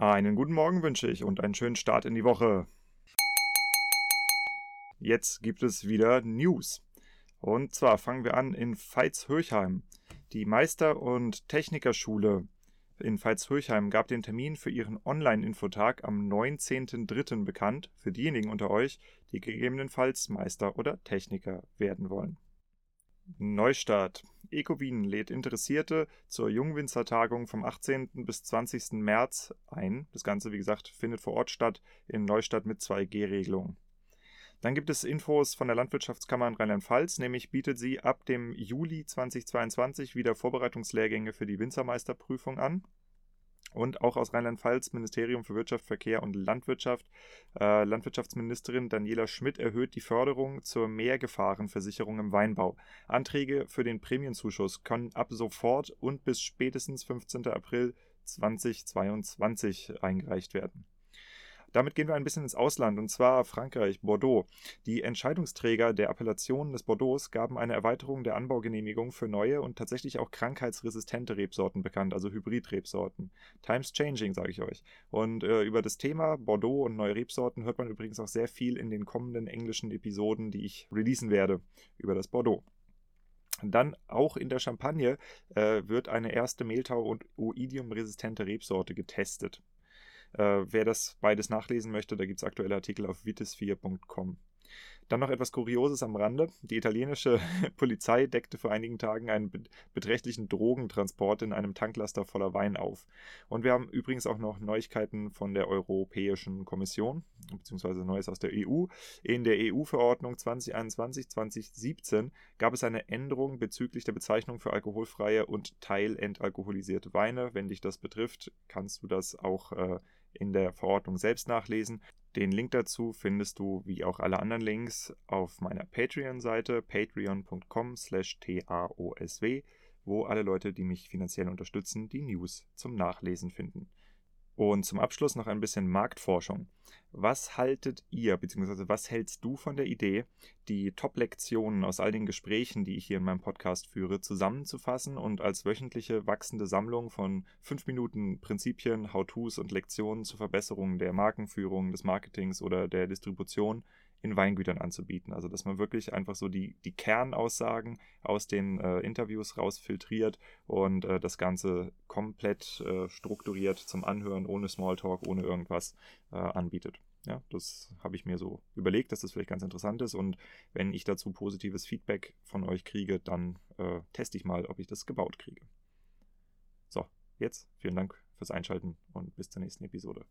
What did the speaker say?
Einen guten Morgen wünsche ich und einen schönen Start in die Woche. Jetzt gibt es wieder News. Und zwar fangen wir an in Veitshöchheim. Die Meister- und Technikerschule in Veitshöchheim gab den Termin für ihren Online-Infotag am 19.03. bekannt, für diejenigen unter euch, die gegebenenfalls Meister oder Techniker werden wollen. Neustart. Ecowien lädt Interessierte zur Jungwinzertagung vom 18. bis 20. März ein. Das Ganze, wie gesagt, findet vor Ort statt in Neustadt mit 2G-Regelung. Dann gibt es Infos von der Landwirtschaftskammer in Rheinland-Pfalz, nämlich bietet sie ab dem Juli 2022 wieder Vorbereitungslehrgänge für die Winzermeisterprüfung an. Und auch aus Rheinland-Pfalz, Ministerium für Wirtschaft, Verkehr und Landwirtschaft, äh, Landwirtschaftsministerin Daniela Schmidt erhöht die Förderung zur Mehrgefahrenversicherung im Weinbau. Anträge für den Prämienzuschuss können ab sofort und bis spätestens 15. April 2022 eingereicht werden. Damit gehen wir ein bisschen ins Ausland, und zwar Frankreich, Bordeaux. Die Entscheidungsträger der Appellationen des Bordeaux gaben eine Erweiterung der Anbaugenehmigung für neue und tatsächlich auch krankheitsresistente Rebsorten bekannt, also Hybridrebsorten. Times changing, sage ich euch. Und äh, über das Thema Bordeaux und neue Rebsorten hört man übrigens auch sehr viel in den kommenden englischen Episoden, die ich releasen werde über das Bordeaux. Dann auch in der Champagne äh, wird eine erste Mehltau- und Oidium-resistente Rebsorte getestet. Äh, wer das beides nachlesen möchte, da gibt es aktuelle Artikel auf vitis4.com. Dann noch etwas Kurioses am Rande. Die italienische Polizei deckte vor einigen Tagen einen beträchtlichen Drogentransport in einem Tanklaster voller Wein auf. Und wir haben übrigens auch noch Neuigkeiten von der Europäischen Kommission, beziehungsweise Neues aus der EU. In der EU-Verordnung 2021-2017 gab es eine Änderung bezüglich der Bezeichnung für alkoholfreie und teilentalkoholisierte Weine. Wenn dich das betrifft, kannst du das auch äh, in der Verordnung selbst nachlesen. Den Link dazu findest du, wie auch alle anderen Links, auf meiner Patreon-Seite patreon.com slash taosw, wo alle Leute, die mich finanziell unterstützen, die News zum Nachlesen finden. Und zum Abschluss noch ein bisschen Marktforschung. Was haltet ihr, beziehungsweise was hältst du von der Idee, die Top-Lektionen aus all den Gesprächen, die ich hier in meinem Podcast führe, zusammenzufassen und als wöchentliche wachsende Sammlung von fünf Minuten Prinzipien, How-Tos und Lektionen zur Verbesserung der Markenführung, des Marketings oder der Distribution in Weingütern anzubieten. Also dass man wirklich einfach so die, die Kernaussagen aus den äh, Interviews rausfiltriert und äh, das Ganze komplett äh, strukturiert zum Anhören, ohne Smalltalk, ohne irgendwas äh, anbietet. Ja, das habe ich mir so überlegt, dass das vielleicht ganz interessant ist und wenn ich dazu positives Feedback von euch kriege, dann äh, teste ich mal, ob ich das gebaut kriege. So, jetzt vielen Dank fürs Einschalten und bis zur nächsten Episode.